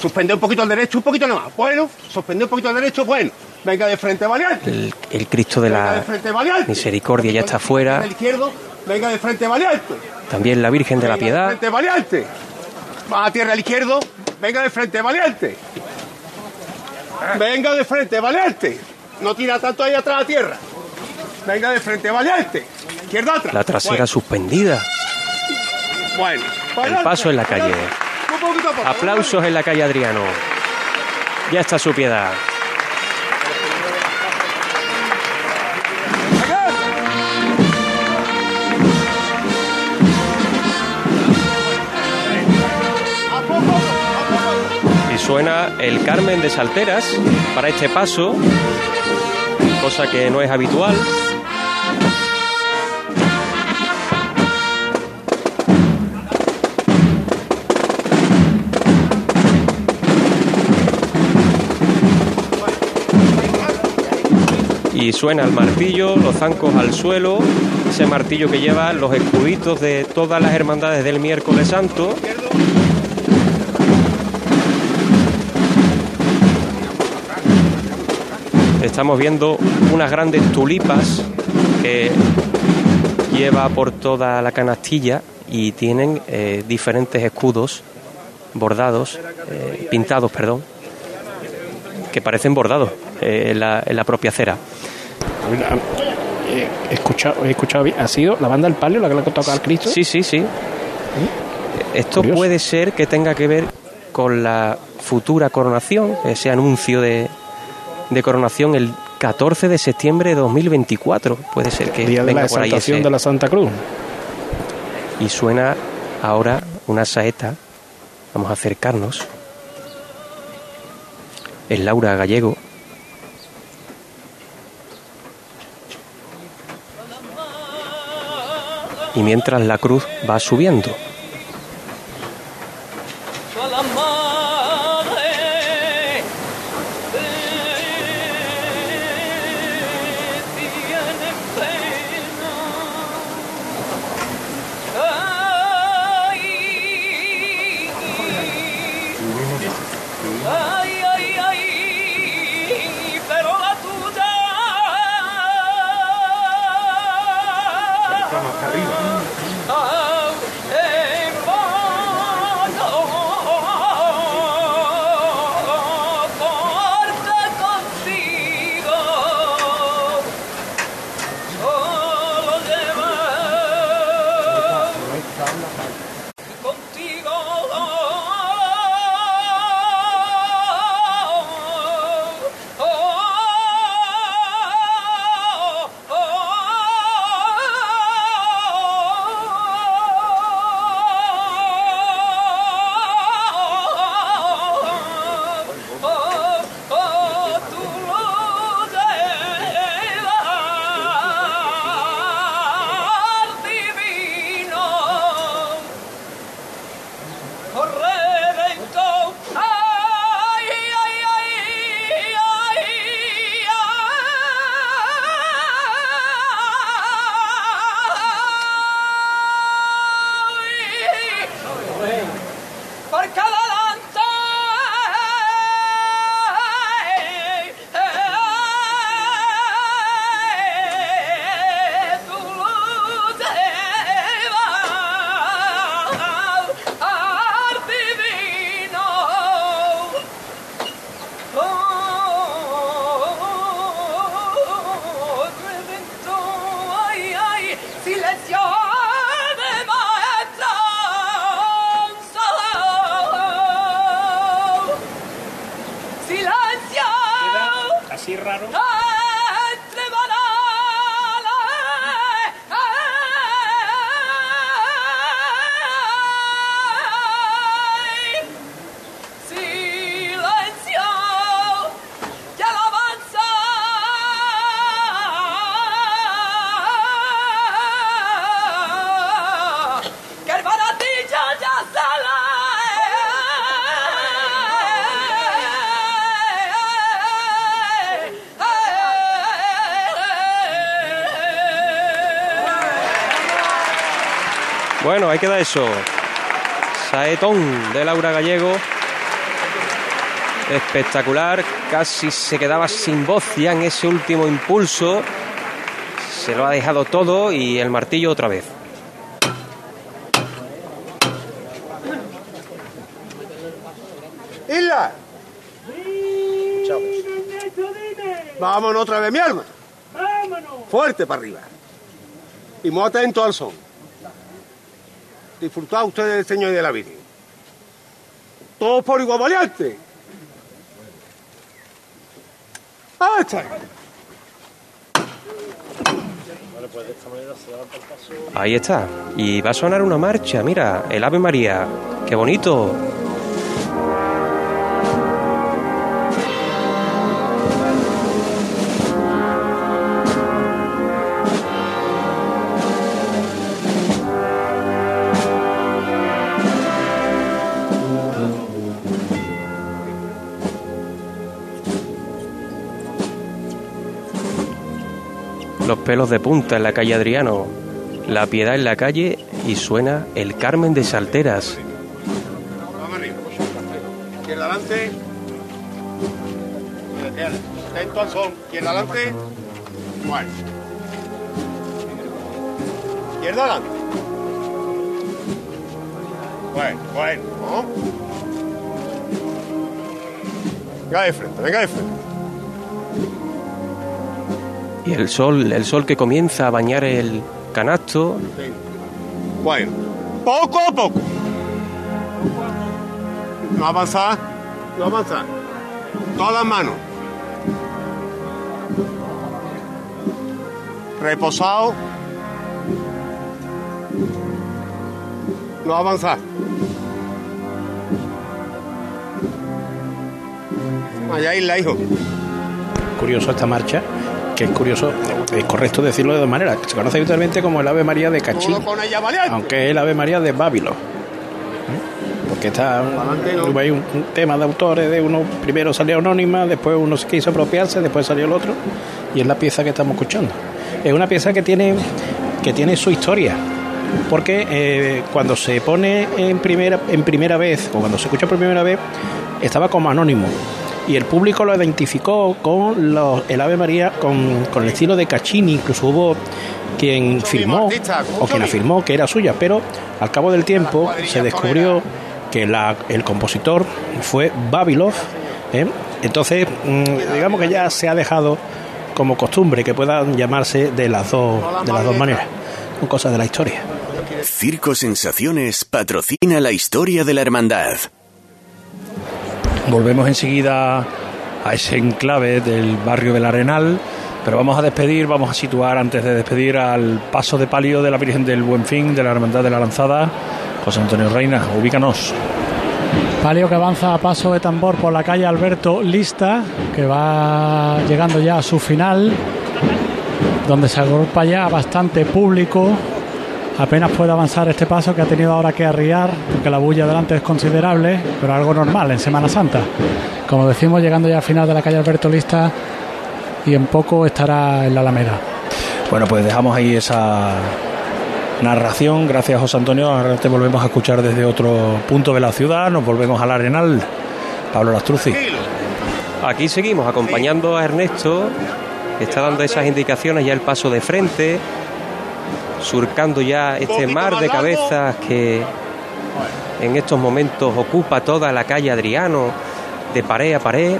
Suspende un poquito al derecho, un poquito nomás. Bueno, suspende un poquito al derecho, bueno. Venga de frente, valiente. El, el Cristo de Venga de la frente. Misericordia ya está fuera. Del izquierdo, venga de frente, valiente. También la Virgen de la Venga de Piedad. frente, valiente. Más a tierra al izquierdo, venga de frente, valiente. Venga de frente, valiente. No tira tanto ahí atrás a tierra. Venga de frente, valiente. Izquierda atrás. La trasera suspendida. Bueno, El paso en la calle. Aplausos en la calle Adriano. Ya está su piedad. Y suena el Carmen de Salteras para este paso, cosa que no es habitual. Y suena el martillo, los zancos al suelo, ese martillo que lleva los escuditos de todas las hermandades del miércoles santo. Estamos viendo unas grandes tulipas que lleva por toda la canastilla y tienen eh, diferentes escudos bordados, eh, pintados, perdón, que parecen bordados eh, en, la, en la propia cera. Eh, He escuchado, he escuchado bien. ¿Ha sido la banda del palio la que le ha tocado al Cristo? Sí, sí, sí. Esto Curioso. puede ser que tenga que ver con la futura coronación, ese anuncio de, de coronación el 14 de septiembre de 2024. Puede ser que Día de la venga por ahí exaltación ese- de la Santa Cruz. Y suena ahora una saeta. Vamos a acercarnos. Es Laura Gallego. Y mientras la cruz va subiendo. Así raro. Entre ahí queda eso. Saetón de Laura Gallego. Espectacular. Casi se quedaba sin voz ya en ese último impulso. Se lo ha dejado todo y el martillo otra vez. Isla. Vámonos otra vez, mi alma. Fuerte para arriba. Y muy atento al son. Disfrutad ustedes del Señor y de la Virgen. Todos por igual valiente. ¡Ah, está! Ahí está. Y va a sonar una marcha. Mira, el Ave María. Qué bonito. Los pelos de punta en la calle Adriano. La piedad en la calle y suena el Carmen de Salteras. Vamos. Izquierda adelante. Atento al son. Izquierda adelante. Bueno. Izquierda adelante. Bueno, bueno. ¿no? Venga de frente, venga de frente. Y el sol, el sol que comienza a bañar el canasto. Bueno, poco a poco. No avanzar, no avanzar. Todas las manos. Reposado. No avanzar. Allá isla, hijo. Curioso esta marcha, que es curioso, es correcto decirlo de dos maneras. Se conoce habitualmente como el Ave María de Cachín, aunque es el Ave María de Bábilo. ¿Eh? Porque está hubo un, un tema de autores, de uno primero salió anónima, después uno se quiso apropiarse, después salió el otro, y es la pieza que estamos escuchando. Es una pieza que tiene, que tiene su historia, porque eh, cuando se pone en primera, en primera vez, o cuando se escucha por primera vez, estaba como anónimo. Y el público lo identificó con los- el Ave María, con, el estilo de Caccini, incluso hubo quien firmó o quien afirmó que era suya, pero al cabo del tiempo se descubrió que la- el compositor fue Babilov. ¿eh? Entonces, mm, digamos que ya se ha dejado como costumbre que puedan llamarse de las dos, de las dos maneras. Cosas de la historia. Circo Sensaciones patrocina la historia de la hermandad. Volvemos enseguida a ese enclave del barrio del Arenal, pero vamos a despedir, vamos a situar antes de despedir al paso de palio de la Virgen del Buen Fin, de la Hermandad de la Lanzada. José Antonio Reina, ubícanos. Palio que avanza a paso de tambor por la calle Alberto Lista, que va llegando ya a su final, donde se agrupa ya bastante público. Apenas puede avanzar este paso que ha tenido ahora que arriar, porque la bulla delante es considerable, pero algo normal en Semana Santa. Como decimos, llegando ya al final de la calle Alberto Lista y en poco estará en la Alameda. Bueno, pues dejamos ahí esa narración. Gracias, José Antonio. Ahora te volvemos a escuchar desde otro punto de la ciudad. Nos volvemos al Arenal. Pablo Lastruzzi. Aquí seguimos acompañando a Ernesto, que está dando esas indicaciones ya el paso de frente, surcando ya este mar de cabezas que en estos momentos ocupa toda la calle Adriano, de pared a pared.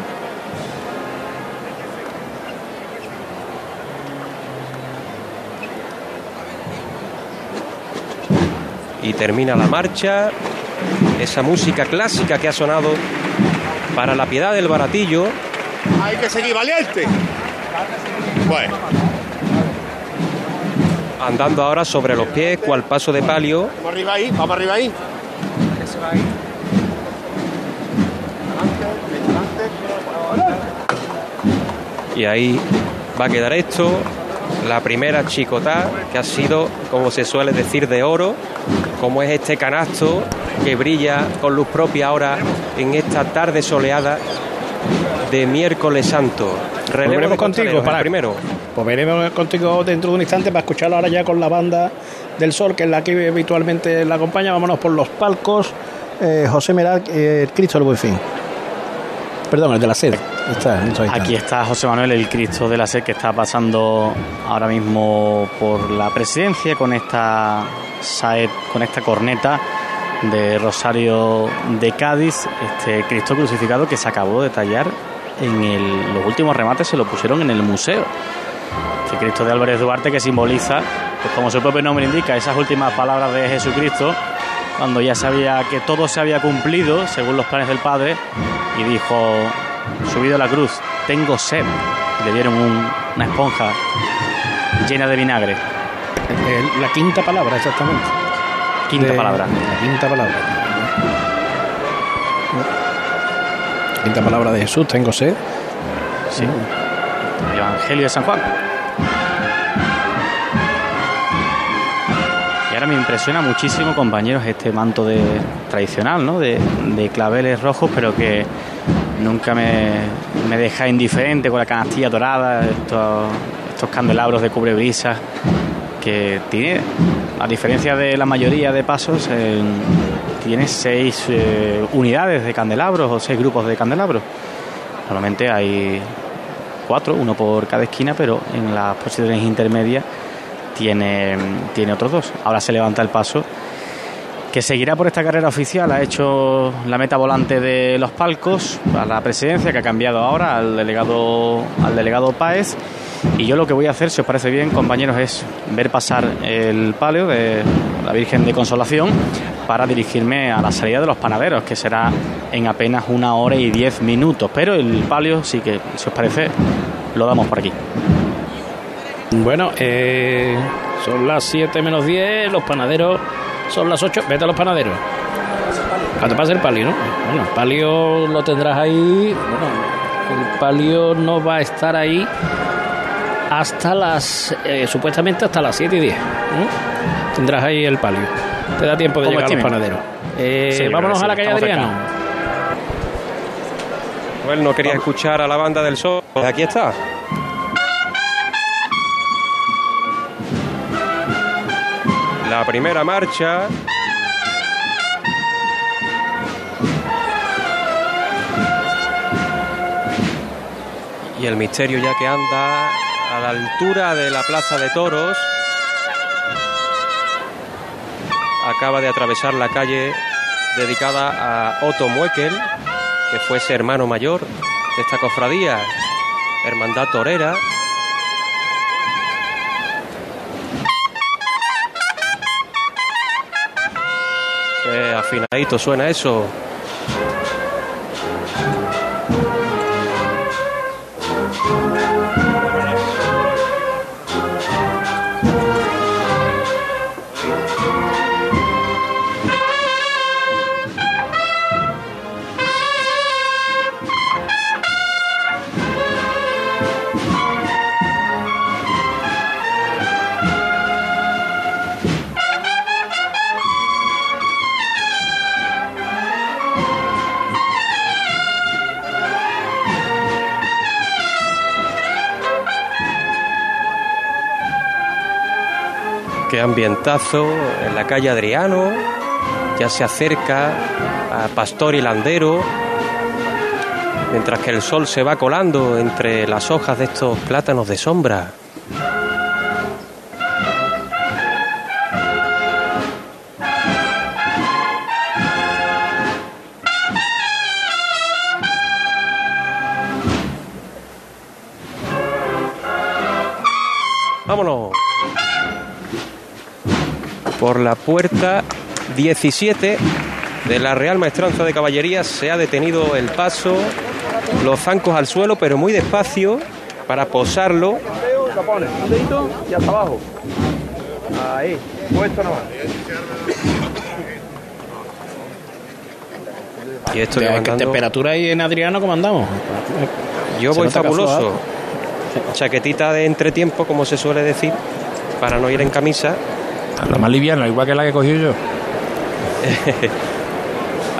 Y termina la marcha, esa música clásica que ha sonado para la piedad del baratillo. Hay que seguir valiente. Bueno, andando ahora sobre los pies, cual paso de palio. vamos arriba ahí, vamos arriba ahí. Y ahí va a quedar esto. La primera chicotá, que ha sido, como se suele decir, de oro, como es este canasto que brilla con luz propia ahora en esta tarde soleada de miércoles santo. Relevo de contigo para primero. Pues veremos contigo dentro de un instante para escucharlo ahora ya con la banda del sol, que es la que habitualmente la acompaña. Vámonos por los palcos. Eh, José Meral, eh, el Cristo del Buen Fin. Perdón, el de la sed. Está. Aquí está José Manuel, el Cristo de la Sed, que está pasando ahora mismo por la presidencia con esta saet, con esta corneta de Rosario de Cádiz, este Cristo crucificado que se acabó de tallar en los últimos remates, se lo pusieron en el museo. Este Cristo de Álvarez Duarte que simboliza, pues como su propio nombre indica, esas últimas palabras de Jesucristo, cuando ya sabía que todo se había cumplido según los planes del Padre, y dijo, subido a la cruz, tengo sed. Le dieron un- una esponja llena de vinagre. La quinta palabra, exactamente. Quinta De- palabra. La quinta palabra. Quinta palabra de Jesús, tengo sed. Sí. El Evangelio de San Juan. Y ahora me impresiona muchísimo, compañeros, este manto de tradicional, ¿no? De, de claveles rojos, pero que nunca me, me deja indiferente con la canastilla dorada, estos, estos candelabros de cubrebrisas, que tiene, a diferencia de la mayoría de pasos, eh, tiene seis eh, unidades de candelabros o seis grupos de candelabros. Normalmente hay cuatro, uno por cada esquina, pero en las posiciones intermedias tiene, tiene otros dos. Ahora se levanta el paso, que seguirá por esta carrera oficial. Ha hecho la meta volante de los palcos a la presidencia, que ha cambiado ahora al delegado, al delegado Páez. Y yo lo que voy a hacer, si os parece bien, compañeros, es ver pasar el palio de la Virgen de Consolación para dirigirme a la salida de los panaderos, que será en apenas una hora y diez minutos. Pero el palio sí que, si os parece, lo damos por aquí. Bueno, eh, son las 7 menos 10, los panaderos son las 8. Vete a los panaderos. Cuando pase el palio, ¿no? Bueno, el palio lo tendrás ahí. Bueno, el palio no va a estar ahí hasta las. eh, supuestamente hasta las 7 y 10. ¿no? Tendrás ahí el palio. Te da tiempo de llegar a los estimen. panaderos. Eh, Sí, vámonos a la calle Adriano. Bueno, no quería escuchar a la banda del sol. Aquí está. La primera marcha. Y el misterio ya que anda a la altura de la Plaza de Toros. Acaba de atravesar la calle dedicada a Otto Muekel, que fue ese hermano mayor de esta cofradía, Hermandad Torera. Afinadito suena eso. Qué ambientazo en la calle Adriano. Ya se acerca a Pastor y Landero. Mientras que el sol se va colando entre las hojas de estos plátanos de sombra. La puerta 17 de la Real Maestranza de Caballería se ha detenido el paso, los zancos al suelo, pero muy despacio para posarlo. Un dedito y hasta abajo. Ahí, puesto nomás. Y esto ¿Qué levantando- temperatura hay en Adriano? ¿Cómo andamos? Yo Se voy fabuloso. Chaquetita de entretiempo, como se suele decir, para no ir en camisa. La más liviana, igual que la que he cogido yo.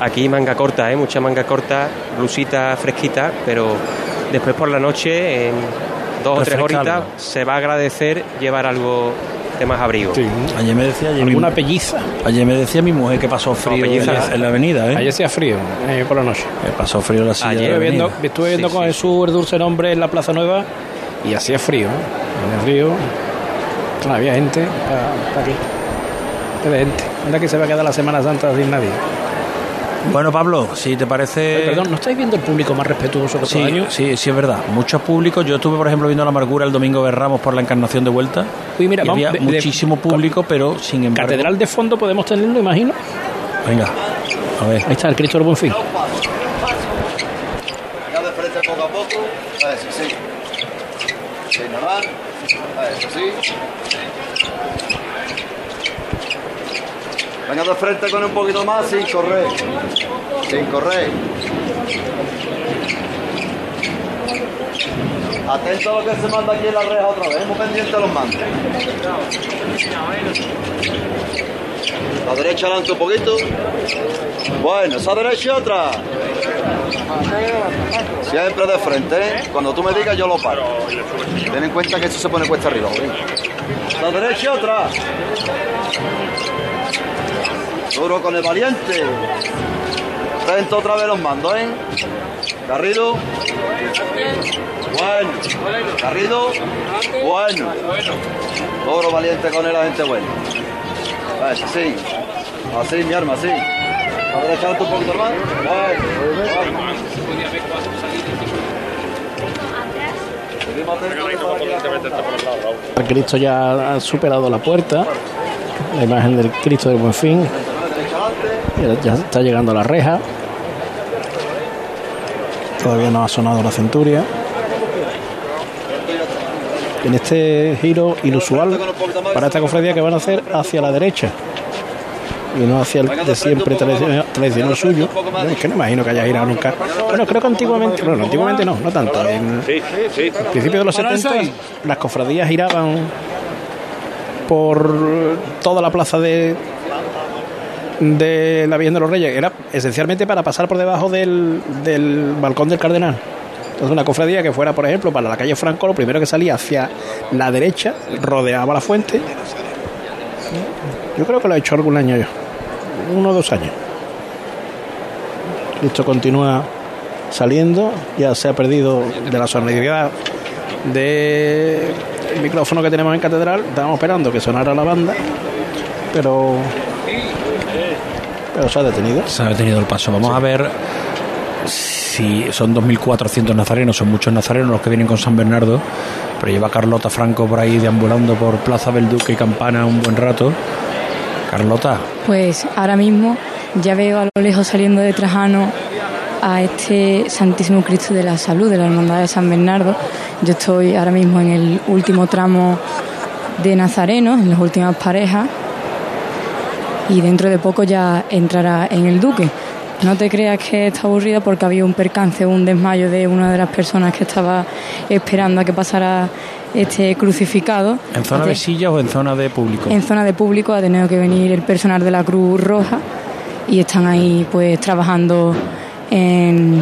Aquí manga corta, ¿eh? mucha manga corta, blusita fresquita, pero después por la noche, en dos o tres horitas, se va a agradecer llevar algo de más abrigo. Ayer me decía ayer ¿Alguna mi- pelliza? Ayer me decía mi mujer que pasó frío en, la, en la avenida, ¿eh? Ayer hacía frío, eh, por la noche. Que pasó frío la silla de la Estuve viendo, estuve viendo Sí, con sí. Jesús el dulce nombre en la Plaza Nueva y hacía frío. ¿eh? Hacía frío. No había gente para aquí. Qué de gente. Anda que se va a quedar la Semana Santa sin nadie. Bueno, Pablo, si te parece... Oye, perdón, ¿no estáis viendo el público más respetuoso que Sí, todo el año? sí, sí, es verdad. Muchos públicos. Yo estuve, por ejemplo, viendo la amargura el domingo de Ramos por la encarnación de vuelta. Uy, mira, y vamos, había de- de- muchísimo público, pero sin embargo. Catedral de fondo podemos tenerlo, imagino. Venga, a ver. Ahí está el Cristo del Buen Fin. Venga de frente poco a poco. A ver, sí, sí. Sí, normal. A ver, sí. Venga de frente con un poquito más sin correr. Sin correr. Atento a lo que se manda aquí en la reja otra vez. Muy pendiente a los mandos. La derecha adelante un poquito. Bueno, esa derecha y otra. Siempre de frente, ¿eh? Cuando tú me digas yo lo paro. Ten en cuenta que esto se pone cuesta arriba. La derecha y otra. Duro con el valiente. Atento otra vez los mandos, ¿eh? Garrido. Bueno. Garrido. Bueno. Duro valiente con el agente bueno. Así, sí. Así, mi arma, así. A ver, echarte un poquito más. Bueno. bueno. Seguimos atentos para que la El Cristo ya ha superado la puerta. La imagen del Cristo del Buen Fin. Ya está llegando a la reja. Todavía no ha sonado la centuria. En este giro inusual para esta cofradía que van a hacer hacia la derecha y no hacia el de siempre tradicional, tradicional suyo. Yo es que no imagino que haya girado nunca. Bueno, creo que antiguamente, bueno, antiguamente no, no tanto. En, al principio de los 70 las cofradías giraban por toda la plaza de de la Virgen de los Reyes era esencialmente para pasar por debajo del, del balcón del Cardenal. Entonces una cofradía que fuera, por ejemplo, para la calle Franco, lo primero que salía hacia la derecha, rodeaba la fuente. Yo creo que lo ha hecho algún año yo, uno o dos años. Esto continúa saliendo, ya se ha perdido de la sonoridad del micrófono que tenemos en Catedral. Estábamos esperando que sonara la banda, pero, pero se ha detenido. Se ha detenido el paso. Vamos a ver si son 2.400 nazarenos, son muchos nazarenos los que vienen con San Bernardo, pero lleva Carlota Franco por ahí deambulando por Plaza Belduque y Campana un buen rato. Carlota, Pues ahora mismo Ya veo a lo lejos saliendo de Trajano a este Santísimo Cristo de la Salud de la Hermandad de San Bernardo. Yo estoy ahora mismo en el último tramo de Nazarenos, en las últimas parejas, y dentro de poco ya entrará en el Duque. No te creas que está aburrida porque había un percance, un desmayo de una de las personas que estaba esperando a que pasara este crucificado. ¿En zona de sillas o en zona de público? En zona de público ha tenido que venir el personal de la Cruz Roja y están ahí pues trabajando en,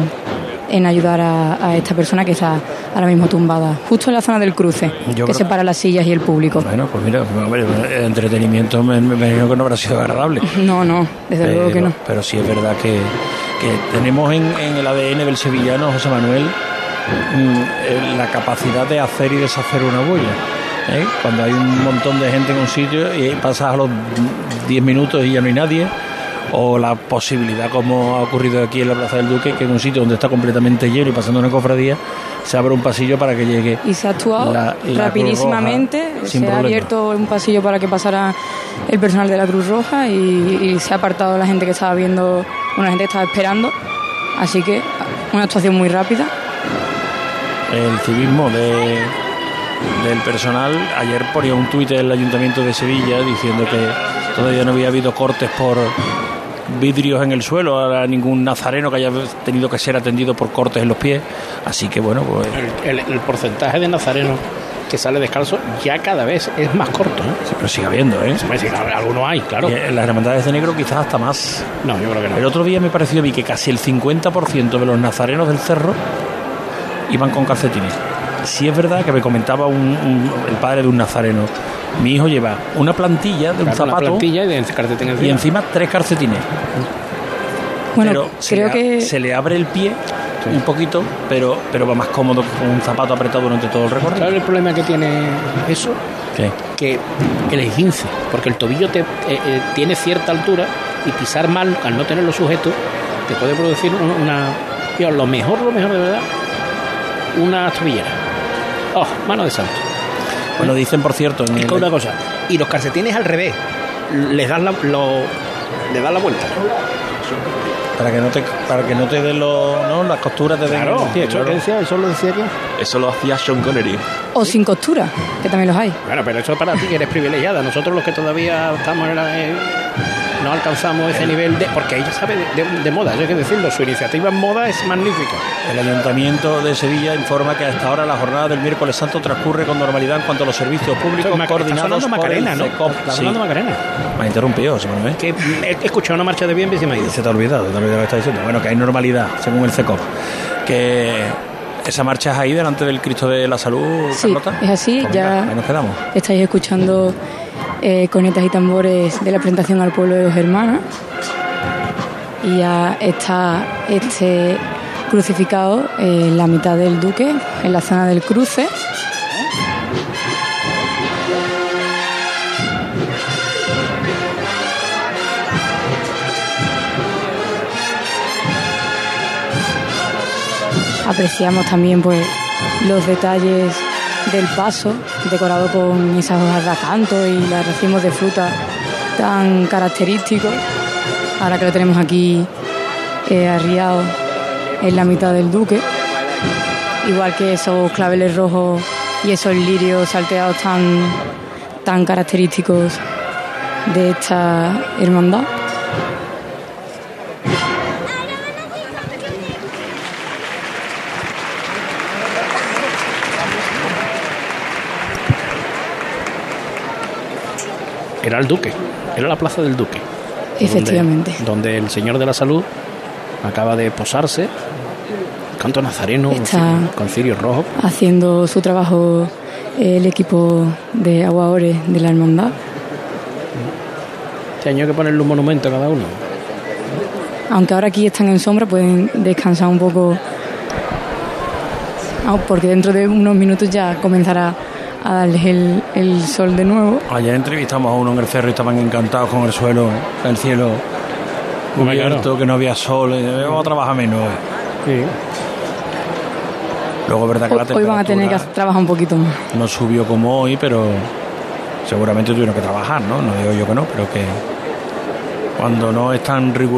en ayudar a, a esta persona que está ahora mismo tumbada, justo en la zona del cruce, Yo que separa las sillas y el público. Bueno, pues mira, hombre, el entretenimiento me, imagino que no habrá sido agradable. No, no, desde luego que Pero- no. Pero sí es verdad que, que tenemos en, en el ADN del sevillano, José Manuel, mm, la capacidad de hacer y deshacer una bulla. ¿eh? Cuando hay un montón de gente en un sitio y pasas a los 10 minutos y ya no hay nadie. O la posibilidad, como ha ocurrido aquí en la Plaza del Duque, que en un sitio donde está completamente lleno y pasando una cofradía, se abre un pasillo para que llegue. Y se ha actuado la- la Cruz rapidísimamente, se ha abierto un pasillo para que pasara el personal de la Cruz Roja y, y se ha apartado la gente que estaba viendo, una gente que estaba esperando. Así que una actuación muy rápida. el civismo de, del personal. Ayer ponía un tuit del Ayuntamiento de Sevilla diciendo que todavía no había habido cortes por vidrios en el suelo, a ningún nazareno que haya tenido que ser atendido por cortes en los pies. Así que bueno, pues El, el porcentaje de nazarenos que sale descalzo ya cada vez es más corto. ¿eh? pero sigue habiendo, ¿eh? Sí, algunos hay, claro. Y en las hermandades de negro quizás hasta más. No, yo creo que no. El otro día me pareció vi que casi el 50% de los nazarenos del cerro iban con calcetines. Sí es verdad que me comentaba un- un- el padre de un nazareno. Mi hijo lleva una plantilla de un Claro, una zapato plantilla y de calcetín y encima. encima tres calcetines. Bueno, pero se creo le, que se le abre el pie un poquito, pero, pero va más cómodo que con un zapato apretado durante todo el recorrido. ¿Sabes el problema que tiene eso? ¿Qué? Que el esguince, porque el tobillo te, eh, eh, tiene cierta altura y pisar mal, al no tenerlo sujeto, te puede producir un- una... Tío, lo mejor, lo mejor de verdad, una tobillera. Oh, mano de santo. Bueno, dicen, por cierto, en Es el- que una cosa. Y los calcetines al revés. Les das la, lo, le das la vuelta. para que no te para que no te den los, ¿no? las costuras te den Claro, eso, claro. decía, eso lo decía aquí. Eso lo hacía Sean Connery. O sin costura, que también los hay. Bueno, pero eso es para ti que eres privilegiada. Nosotros los que todavía estamos en la- en- no alcanzamos ese nivel de... Porque ella sabe de, de- de moda, eso hay que decirlo. Su iniciativa en moda es magnífica. El Ayuntamiento de Sevilla informa que hasta ahora la jornada del miércoles santo transcurre con normalidad en cuanto a los servicios públicos Eso, Maca- coordinados por el Macarena, ¿no? CECOP. Está Sí. sonando Macarena. Me ha interrumpido, se me Que he escuchado una marcha de bien y se me ha ido. Se te ha olvidado, te ha olvidado lo que está diciendo. Bueno, que hay normalidad, según el CECOP. Que esa marcha es ahí delante del Cristo de la Salud, Sí, Carlota. es así, Pues ya- ahí nos quedamos. Estáis escuchando eh, conetas y tambores de la presentación al pueblo de los hermanos. Y ya está este crucificado en la mitad del duque, en la zona del cruce. Apreciamos también pues los detalles del paso, decorado con esas hojas de acanto y los racimos de fruta tan característicos. Ahora que lo tenemos aquí eh, arriado en la mitad del duque. Igual que esos claveles rojos y esos lirios salteados tan, tan característicos de esta hermandad. Era el Duque, era la plaza del Duque. Efectivamente. Donde, donde el Señor de la Salud acaba de posarse, canto nazareno, con Está- cirio- con cirios rojos. haciendo su trabajo el equipo de aguadores de la hermandad. Este año hay que ponerle un monumento a cada uno. Aunque ahora aquí están en sombra, pueden descansar un poco. Ah, porque dentro de unos minutos ya comenzará a darles el, el sol de nuevo. Ayer entrevistamos a uno en el cerro y estaban encantados con el suelo, el cielo cubierto, que no había sol. y, eh, Vamos a trabajar menos hoy. Luego es verdad que la Hoy van a tener que trabajar un poquito más. no subió como hoy, pero seguramente tuvieron que trabajar, ¿no? No digo yo que no, pero que cuando no es tan riguroso